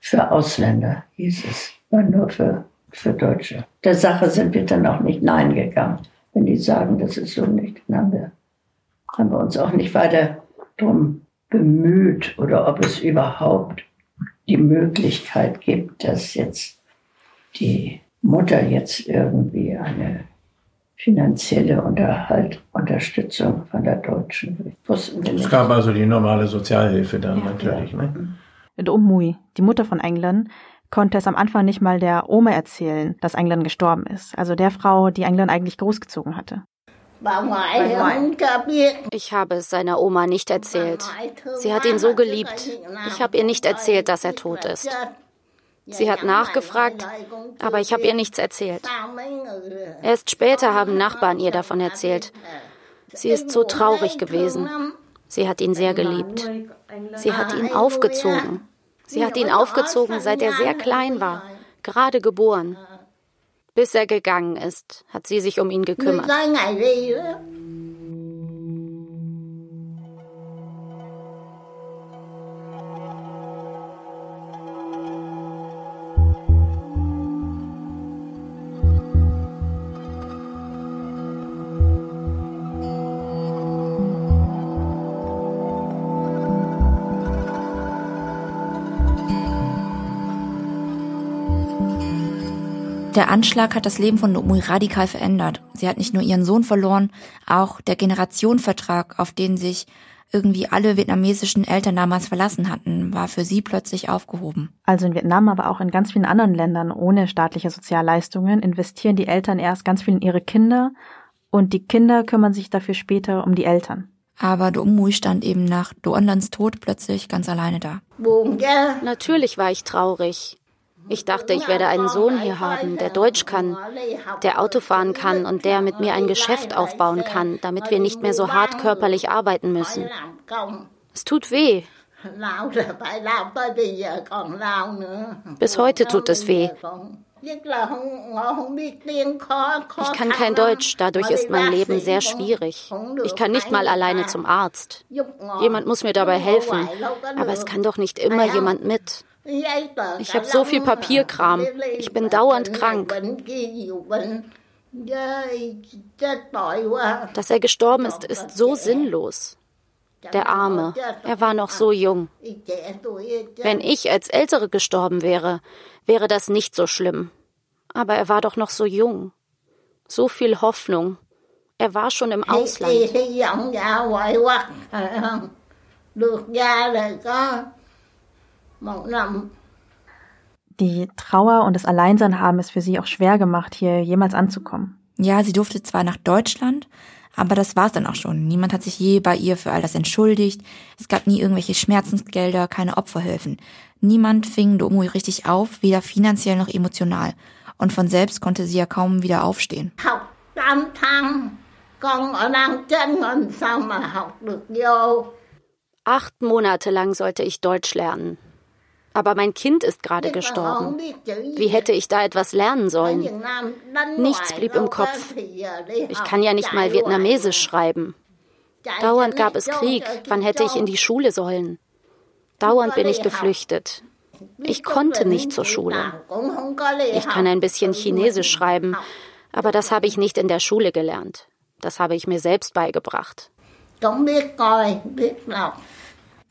für Ausländer, hieß es, war nur für, für Deutsche. Der Sache sind wir dann auch nicht Nein gegangen. Wenn die sagen, das ist so nicht, dann haben wir, haben wir uns auch nicht weiter drum bemüht oder ob es überhaupt die Möglichkeit gibt, dass jetzt die Mutter jetzt irgendwie eine finanzielle Unterhalt, Unterstützung von der Deutschen. Es gab also die normale Sozialhilfe dann natürlich. Ne? Und Umui, die Mutter von England, konnte es am Anfang nicht mal der Oma erzählen, dass England gestorben ist. Also der Frau, die England eigentlich großgezogen hatte. Ich habe es seiner Oma nicht erzählt. Sie hat ihn so geliebt. Ich habe ihr nicht erzählt, dass er tot ist. Sie hat nachgefragt, aber ich habe ihr nichts erzählt. Erst später haben Nachbarn ihr davon erzählt. Sie ist so traurig gewesen. Sie hat ihn sehr geliebt. Sie hat ihn aufgezogen. Sie hat ihn aufgezogen, seit er sehr klein war, gerade geboren. Bis er gegangen ist, hat sie sich um ihn gekümmert. Der Anschlag hat das Leben von Nomui radikal verändert. Sie hat nicht nur ihren Sohn verloren, auch der Generationenvertrag, auf den sich irgendwie alle vietnamesischen Eltern damals verlassen hatten, war für sie plötzlich aufgehoben. Also in Vietnam, aber auch in ganz vielen anderen Ländern ohne staatliche Sozialleistungen investieren die Eltern erst ganz viel in ihre Kinder und die Kinder kümmern sich dafür später um die Eltern. Aber Do Mui stand eben nach Do Onlans Tod plötzlich ganz alleine da. Natürlich war ich traurig. Ich dachte, ich werde einen Sohn hier haben, der Deutsch kann, der Auto fahren kann und der mit mir ein Geschäft aufbauen kann, damit wir nicht mehr so hart körperlich arbeiten müssen. Es tut weh. Bis heute tut es weh. Ich kann kein Deutsch, dadurch ist mein Leben sehr schwierig. Ich kann nicht mal alleine zum Arzt. Jemand muss mir dabei helfen, aber es kann doch nicht immer jemand mit. Ich habe so viel Papierkram. Ich bin dauernd krank. Dass er gestorben ist, ist so sinnlos. Der Arme, er war noch so jung. Wenn ich als Ältere gestorben wäre, wäre das nicht so schlimm. Aber er war doch noch so jung. So viel Hoffnung. Er war schon im Ausland. Die Trauer und das Alleinsein haben es für sie auch schwer gemacht, hier jemals anzukommen. Ja, sie durfte zwar nach Deutschland, aber das war's dann auch schon. Niemand hat sich je bei ihr für all das entschuldigt. Es gab nie irgendwelche Schmerzensgelder, keine Opferhilfen. Niemand fing Domui richtig auf, weder finanziell noch emotional. Und von selbst konnte sie ja kaum wieder aufstehen. Acht Monate lang sollte ich Deutsch lernen. Aber mein Kind ist gerade gestorben. Wie hätte ich da etwas lernen sollen? Nichts blieb im Kopf. Ich kann ja nicht mal Vietnamesisch schreiben. Dauernd gab es Krieg. Wann hätte ich in die Schule sollen? Dauernd bin ich geflüchtet. Ich konnte nicht zur Schule. Ich kann ein bisschen Chinesisch schreiben, aber das habe ich nicht in der Schule gelernt. Das habe ich mir selbst beigebracht.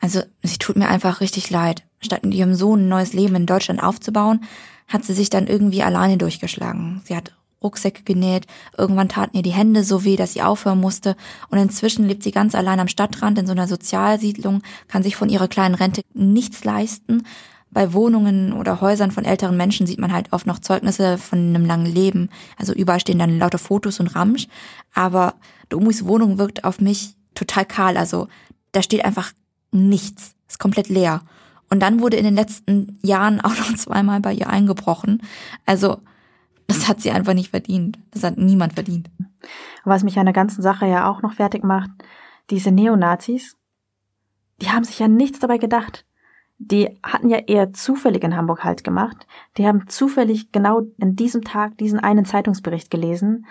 Also, sie tut mir einfach richtig leid. Statt mit ihrem Sohn ein neues Leben in Deutschland aufzubauen, hat sie sich dann irgendwie alleine durchgeschlagen. Sie hat Rucksäcke genäht, irgendwann taten ihr die Hände so weh, dass sie aufhören musste und inzwischen lebt sie ganz allein am Stadtrand in so einer Sozialsiedlung, kann sich von ihrer kleinen Rente nichts leisten. Bei Wohnungen oder Häusern von älteren Menschen sieht man halt oft noch Zeugnisse von einem langen Leben. Also überall stehen dann lauter Fotos und Ramsch. Aber Domus Wohnung wirkt auf mich total kahl. Also da steht einfach nichts. Ist komplett leer. Und dann wurde in den letzten Jahren auch noch zweimal bei ihr eingebrochen. Also Das hat sie einfach nicht verdient. Das hat niemand verdient. Was mich an der ganzen Sache ja auch noch fertig macht, diese Neonazis, die haben sich ja nichts dabei gedacht. Die hatten ja eher zufällig in Hamburg Halt gemacht. Die haben zufällig genau in diesem Tag diesen einen Zeitungsbericht gelesen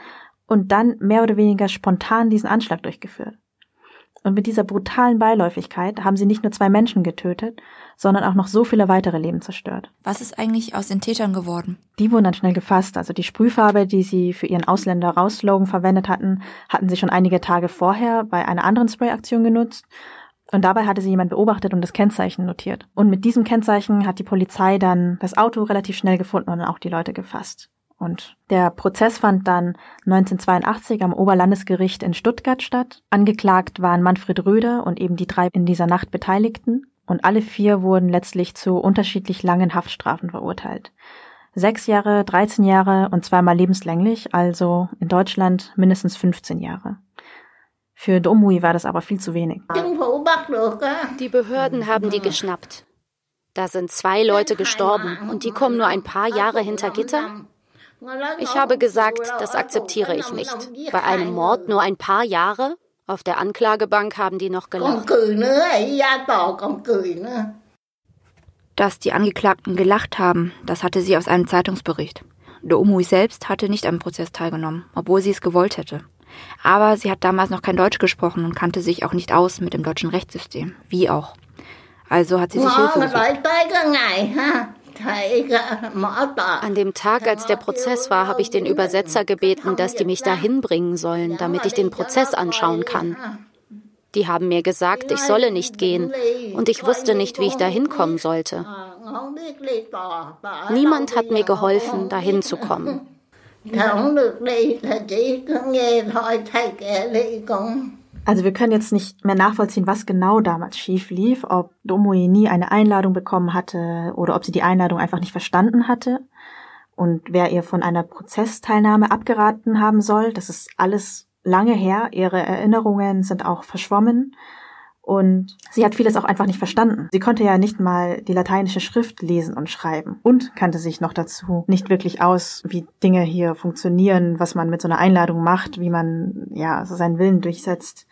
und dann mehr oder weniger spontan diesen Anschlag durchgeführt. Und mit dieser brutalen Beiläufigkeit haben sie nicht nur zwei Menschen getötet, sondern auch noch so viele weitere Leben zerstört. Was ist eigentlich aus den Tätern geworden? Die wurden dann schnell gefasst. Also die Sprühfarbe, die sie für ihren Ausländer-Raus-Slogan verwendet hatten, hatten sie schon einige Tage vorher bei einer anderen Sprayaktion genutzt. Und dabei hatte sie jemand beobachtet und das Kennzeichen notiert. Und mit diesem Kennzeichen hat die Polizei dann das Auto relativ schnell gefunden und auch die Leute gefasst. Und der Prozess fand dann 1982 am Oberlandesgericht in Stuttgart statt. Angeklagt waren Manfred Röder und eben die drei in dieser Nacht Beteiligten. Und alle vier wurden letztlich zu unterschiedlich langen Haftstrafen verurteilt. Sechs Jahre, 13 Jahre und zweimal lebenslänglich, also in Deutschland mindestens 15 Jahre. Für Domui war das aber viel zu wenig. Die Behörden haben die geschnappt. Da sind zwei Leute gestorben und die kommen nur ein paar Jahre hinter Gitter? Ich habe gesagt, das akzeptiere ich nicht. Bei einem Mord nur ein paar Jahre? Auf der Anklagebank haben die noch gelacht. Dass die Angeklagten gelacht haben, das hatte sie aus einem Zeitungsbericht. Doumui selbst hatte nicht am Prozess teilgenommen, obwohl sie es gewollt hätte. Aber sie hat damals noch kein Deutsch gesprochen und kannte sich auch nicht aus mit dem deutschen Rechtssystem. Wie auch. Also hat sie sich Hilfe gesucht. An dem Tag, als der Prozess war, habe ich den Übersetzer gebeten, dass die mich dahin bringen sollen, damit ich den Prozess anschauen kann. Die haben mir gesagt, ich solle nicht gehen, und ich wusste nicht, wie ich dahin kommen sollte. Niemand hat mir geholfen, dahin zu kommen. Also wir können jetzt nicht mehr nachvollziehen, was genau damals schief lief, ob Domui nie eine Einladung bekommen hatte oder ob sie die Einladung einfach nicht verstanden hatte und wer ihr von einer Prozessteilnahme abgeraten haben soll. Das ist alles lange her. Ihre Erinnerungen sind auch verschwommen. Und sie hat vieles auch einfach nicht verstanden. Sie konnte ja nicht mal die lateinische Schrift lesen und schreiben und kannte sich noch dazu nicht wirklich aus, wie Dinge hier funktionieren, was man mit so einer Einladung macht, wie man ja so seinen Willen durchsetzt.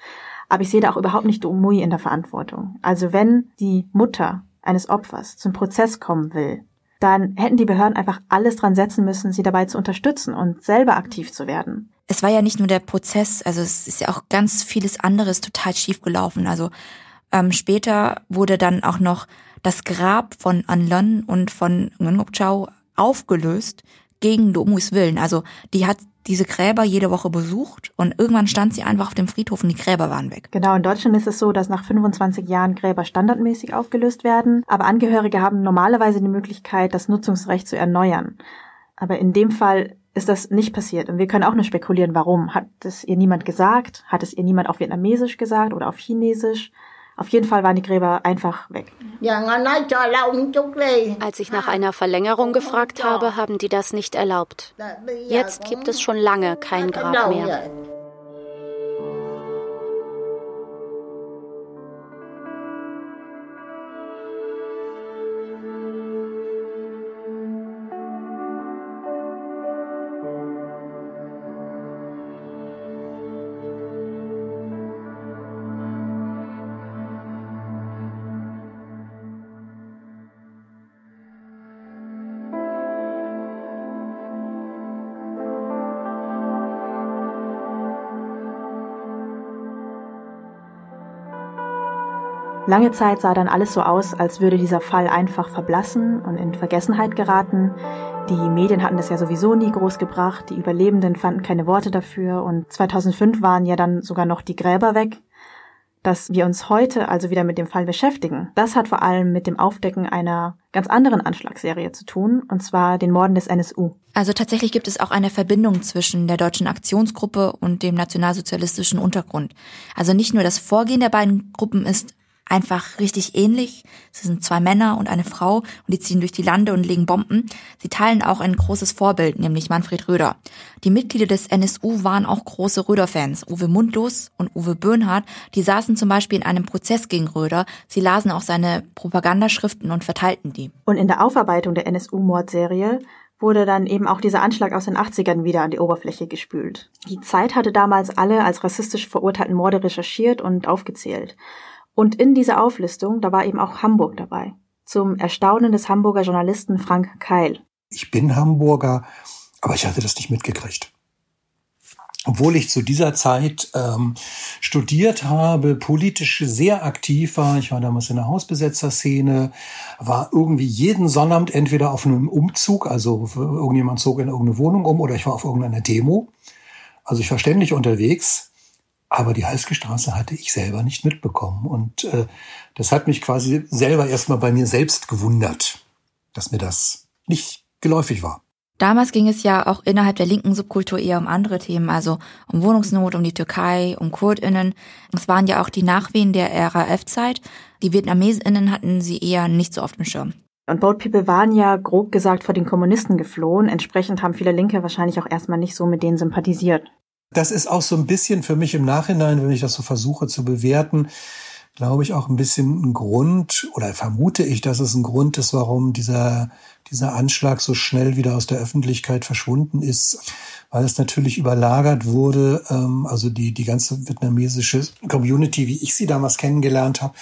Aber ich sehe da auch überhaupt nicht Umui in der Verantwortung. Also wenn die Mutter eines Opfers zum Prozess kommen will, dann hätten die Behörden einfach alles dran setzen müssen, sie dabei zu unterstützen und selber aktiv zu werden es war ja nicht nur der Prozess, also es ist ja auch ganz vieles anderes total schief gelaufen. Also ähm, später wurde dann auch noch das Grab von Anlon und von Ngok Chao aufgelöst gegen Domus Willen. Also die hat diese Gräber jede Woche besucht und irgendwann stand sie einfach auf dem Friedhof und die Gräber waren weg. Genau, in Deutschland ist es so, dass nach 25 Jahren Gräber standardmäßig aufgelöst werden, aber Angehörige haben normalerweise die Möglichkeit, das Nutzungsrecht zu erneuern. Aber in dem Fall ist das nicht passiert. Und wir können auch nur spekulieren, warum. Hat es ihr niemand gesagt? Hat es ihr niemand auf Vietnamesisch gesagt oder auf Chinesisch? Auf jeden Fall waren die Gräber einfach weg. Als ich nach einer Verlängerung gefragt habe, haben die das nicht erlaubt. Jetzt gibt es schon lange kein Grab mehr. Lange Zeit sah dann alles so aus, als würde dieser Fall einfach verblassen und in Vergessenheit geraten. Die Medien hatten das ja sowieso nie groß gebracht, die Überlebenden fanden keine Worte dafür und 2005 waren ja dann sogar noch die Gräber weg. Dass wir uns heute also wieder mit dem Fall beschäftigen, das hat vor allem mit dem Aufdecken einer ganz anderen Anschlagsserie zu tun, und zwar den Morden des NSU. Also tatsächlich gibt es auch eine Verbindung zwischen der deutschen Aktionsgruppe und dem nationalsozialistischen Untergrund. Also nicht nur das Vorgehen der beiden Gruppen ist einfach richtig ähnlich. Es sind zwei Männer und eine Frau und die ziehen durch die Lande und legen Bomben. Sie teilen auch ein großes Vorbild, nämlich Manfred Röder. Die Mitglieder des NSU waren auch große Röder-Fans. Uwe Mundlos und Uwe Böhnhardt, die saßen zum Beispiel in einem Prozess gegen Röder. Sie lasen auch seine Propagandaschriften und verteilten die. Und in der Aufarbeitung der NSU-Mordserie wurde dann eben auch dieser Anschlag aus den 80ern wieder an die Oberfläche gespült. Die Zeit hatte damals alle als rassistisch verurteilten Morde recherchiert und aufgezählt. Und in dieser Auflistung, da war eben auch Hamburg dabei. Zum Erstaunen des Hamburger Journalisten Frank Keil. Ich bin Hamburger, aber ich hatte das nicht mitgekriegt obwohl ich zu dieser Zeit ähm, studiert habe, politisch sehr aktiv war. Ich war damals in der Hausbesetzerszene, war irgendwie jeden Sonnabend entweder auf einem Umzug, also irgendjemand zog in irgendeine Wohnung um, oder ich war auf irgendeiner Demo. Also ich war ständig unterwegs, aber die Halske Straße hatte ich selber nicht mitbekommen. Und äh, das hat mich quasi selber erstmal bei mir selbst gewundert, dass mir das nicht geläufig war. Damals ging es ja auch innerhalb der linken Subkultur eher um andere Themen, also um Wohnungsnot, um die Türkei, um KurdInnen. Es waren ja auch die Nachwehen der RAF-Zeit. Die VietnamesInnen hatten sie eher nicht so oft im Schirm. Und Boat People waren ja grob gesagt vor den Kommunisten geflohen. Entsprechend haben viele Linke wahrscheinlich auch erstmal nicht so mit denen sympathisiert. Das ist auch so ein bisschen für mich im Nachhinein, wenn ich das so versuche zu bewerten, glaube ich, auch ein bisschen ein Grund oder vermute ich, dass es ein Grund ist, warum dieser, dieser Anschlag so schnell wieder aus der Öffentlichkeit verschwunden ist, weil es natürlich überlagert wurde, ähm, also die, die ganze vietnamesische Community, wie ich sie damals kennengelernt habe,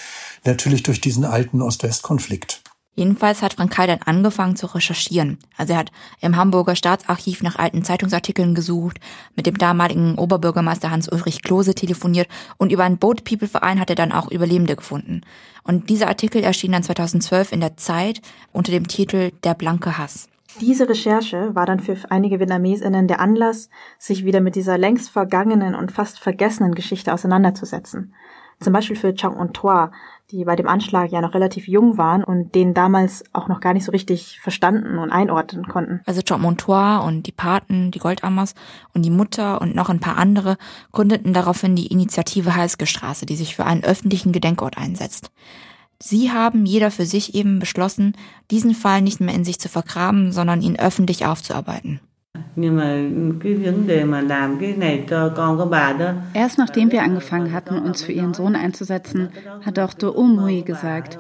natürlich durch diesen alten Ost-West-Konflikt. Jedenfalls hat Frank Kai dann angefangen zu recherchieren. Also er hat im Hamburger Staatsarchiv nach alten Zeitungsartikeln gesucht, mit dem damaligen Oberbürgermeister Hans-Ulrich Klose telefoniert und über einen Boat People Verein hat er dann auch Überlebende gefunden. Und dieser Artikel erschien dann 2012 in der Zeit unter dem Titel Der blanke Hass. Diese Recherche war dann für einige Vietnamesinnen der Anlass, sich wieder mit dieser längst vergangenen und fast vergessenen Geschichte auseinanderzusetzen. Zum Beispiel für Chang und Toa, die bei dem Anschlag ja noch relativ jung waren und den damals auch noch gar nicht so richtig verstanden und einordnen konnten. Also Jean Montois und die Paten, die Goldammers und die Mutter und noch ein paar andere gründeten daraufhin die Initiative Halske Straße, die sich für einen öffentlichen Gedenkort einsetzt. Sie haben jeder für sich eben beschlossen, diesen Fall nicht mehr in sich zu vergraben, sondern ihn öffentlich aufzuarbeiten. Erst nachdem wir angefangen hatten, uns für ihren Sohn einzusetzen, hat auch Do Umui gesagt,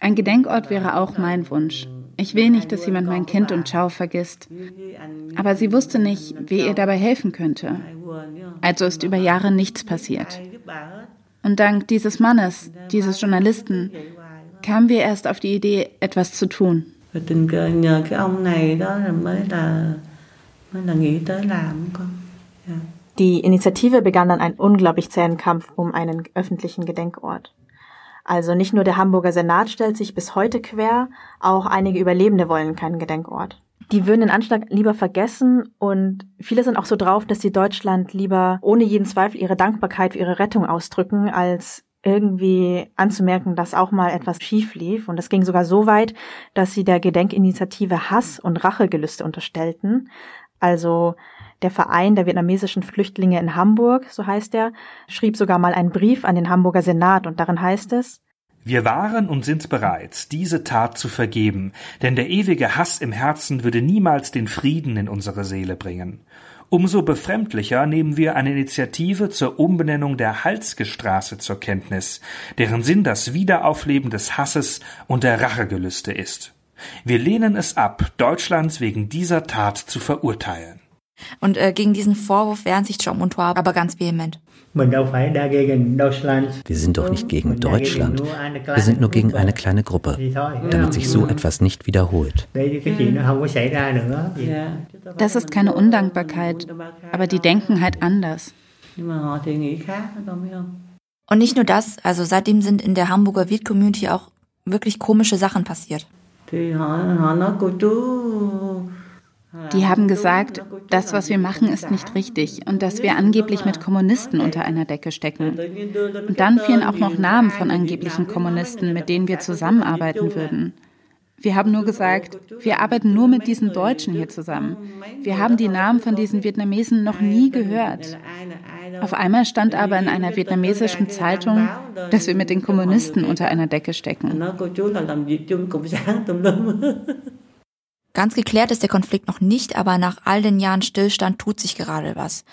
ein Gedenkort wäre auch mein Wunsch. Ich will nicht, dass jemand mein Kind und Chao vergisst. Aber sie wusste nicht, wer ihr dabei helfen könnte. Also ist über Jahre nichts passiert. Und dank dieses Mannes, dieses Journalisten, kamen wir erst auf die Idee, etwas zu tun. Die Initiative begann dann einen unglaublich zähen Kampf um einen öffentlichen Gedenkort. Also nicht nur der Hamburger Senat stellt sich bis heute quer, auch einige Überlebende wollen keinen Gedenkort. Die würden den Anschlag lieber vergessen und viele sind auch so drauf, dass sie Deutschland lieber ohne jeden Zweifel ihre Dankbarkeit für ihre Rettung ausdrücken, als irgendwie anzumerken, dass auch mal etwas schief lief. Und das ging sogar so weit, dass sie der Gedenkinitiative Hass und Rachegelüste unterstellten. Also der Verein der vietnamesischen Flüchtlinge in Hamburg, so heißt er, schrieb sogar mal einen Brief an den Hamburger Senat und darin heißt es, wir waren und sind bereit, diese Tat zu vergeben, denn der ewige Hass im Herzen würde niemals den Frieden in unsere Seele bringen. Umso befremdlicher nehmen wir eine Initiative zur Umbenennung der Halske Straße zur Kenntnis, deren Sinn das Wiederaufleben des Hasses und der Rachegelüste ist. Wir lehnen es ab, Deutschlands wegen dieser Tat zu verurteilen. Und äh, gegen diesen Vorwurf wehren sich Jean Montois aber ganz vehement. Wir sind doch nicht gegen Deutschland. Wir sind nur gegen eine kleine Gruppe, damit sich so etwas nicht wiederholt. Das ist keine Undankbarkeit, aber die denken halt anders. Und nicht nur das, also seitdem sind in der Hamburger Viet-Community auch wirklich komische Sachen passiert. Die haben gesagt, das, was wir machen, ist nicht richtig und dass wir angeblich mit Kommunisten unter einer Decke stecken. Und dann fielen auch noch Namen von angeblichen Kommunisten, mit denen wir zusammenarbeiten würden. Wir haben nur gesagt, wir arbeiten nur mit diesen Deutschen hier zusammen. Wir haben die Namen von diesen Vietnamesen noch nie gehört. Auf einmal stand aber in einer vietnamesischen Zeitung, dass wir mit den Kommunisten unter einer Decke stecken. Ganz geklärt ist der Konflikt noch nicht, aber nach all den Jahren Stillstand tut sich gerade was.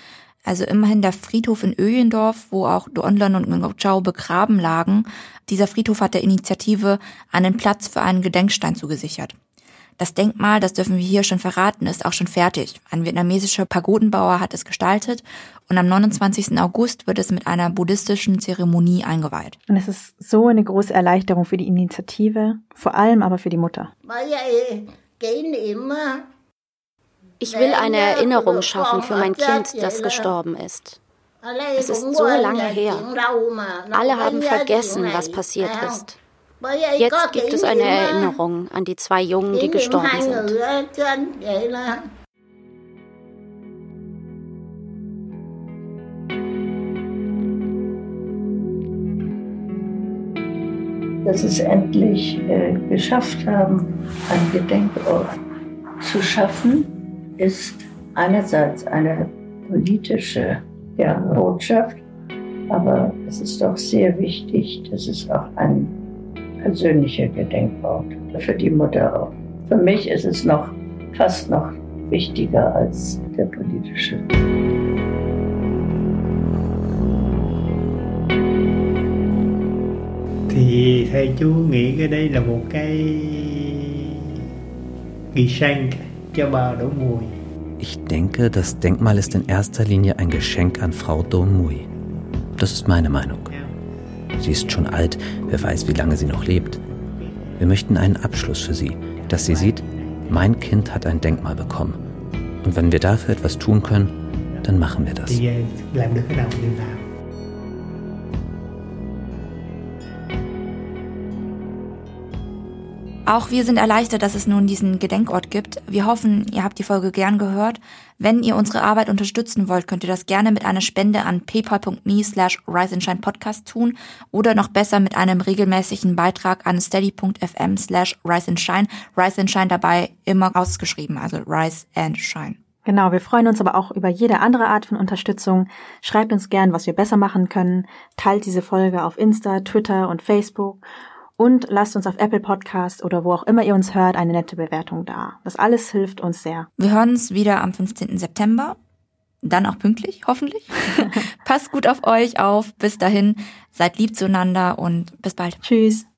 Also immerhin der Friedhof in Öjendorf, wo auch Duonlan und Ngok begraben lagen. Dieser Friedhof hat der Initiative einen Platz für einen Gedenkstein zugesichert. Das Denkmal, das dürfen wir hier schon verraten, ist auch schon fertig. Ein vietnamesischer Pagodenbauer hat es gestaltet und am 29. August wird es mit einer buddhistischen Zeremonie eingeweiht. Und es ist so eine große Erleichterung für die Initiative, vor allem aber für die Mutter. Ich will eine Erinnerung schaffen für mein Kind, das gestorben ist. Es ist so lange her. Alle haben vergessen, was passiert ist. Jetzt gibt es eine Erinnerung an die zwei Jungen, die gestorben sind. Dass es endlich äh, geschafft haben, einen Gedenkort zu schaffen, ist einerseits eine politische ja, Botschaft, aber es ist auch sehr wichtig, dass es auch ein persönlicher Gedenkort für die Mutter auch. Für mich ist es noch fast noch wichtiger als der politische. Thì theo chú nghĩ cái đây là một cái Geschenk cho bà Đỗ Mùi. Ich denke, das Denkmal ist in erster Linie ein Geschenk an Frau Dom Mui. Das ist meine Meinung. Sie ist schon alt, wer weiß, wie lange sie noch lebt. Wir möchten einen Abschluss für sie, dass sie sieht, mein Kind hat ein Denkmal bekommen. Und wenn wir dafür etwas tun können, dann machen wir das. Auch wir sind erleichtert, dass es nun diesen Gedenkort gibt. Wir hoffen, ihr habt die Folge gern gehört. Wenn ihr unsere Arbeit unterstützen wollt, könnt ihr das gerne mit einer Spende an paypal.me slash Podcast tun oder noch besser mit einem regelmäßigen Beitrag an steady.fm slash riseandshine. Rise and Shine dabei immer ausgeschrieben, also Rise and Shine. Genau, wir freuen uns aber auch über jede andere Art von Unterstützung. Schreibt uns gern, was wir besser machen können. Teilt diese Folge auf Insta, Twitter und Facebook. Und lasst uns auf Apple Podcast oder wo auch immer ihr uns hört eine nette Bewertung da. Das alles hilft uns sehr. Wir hören uns wieder am 15. September. Dann auch pünktlich, hoffentlich. Passt gut auf euch auf. Bis dahin, seid lieb zueinander und bis bald. Tschüss.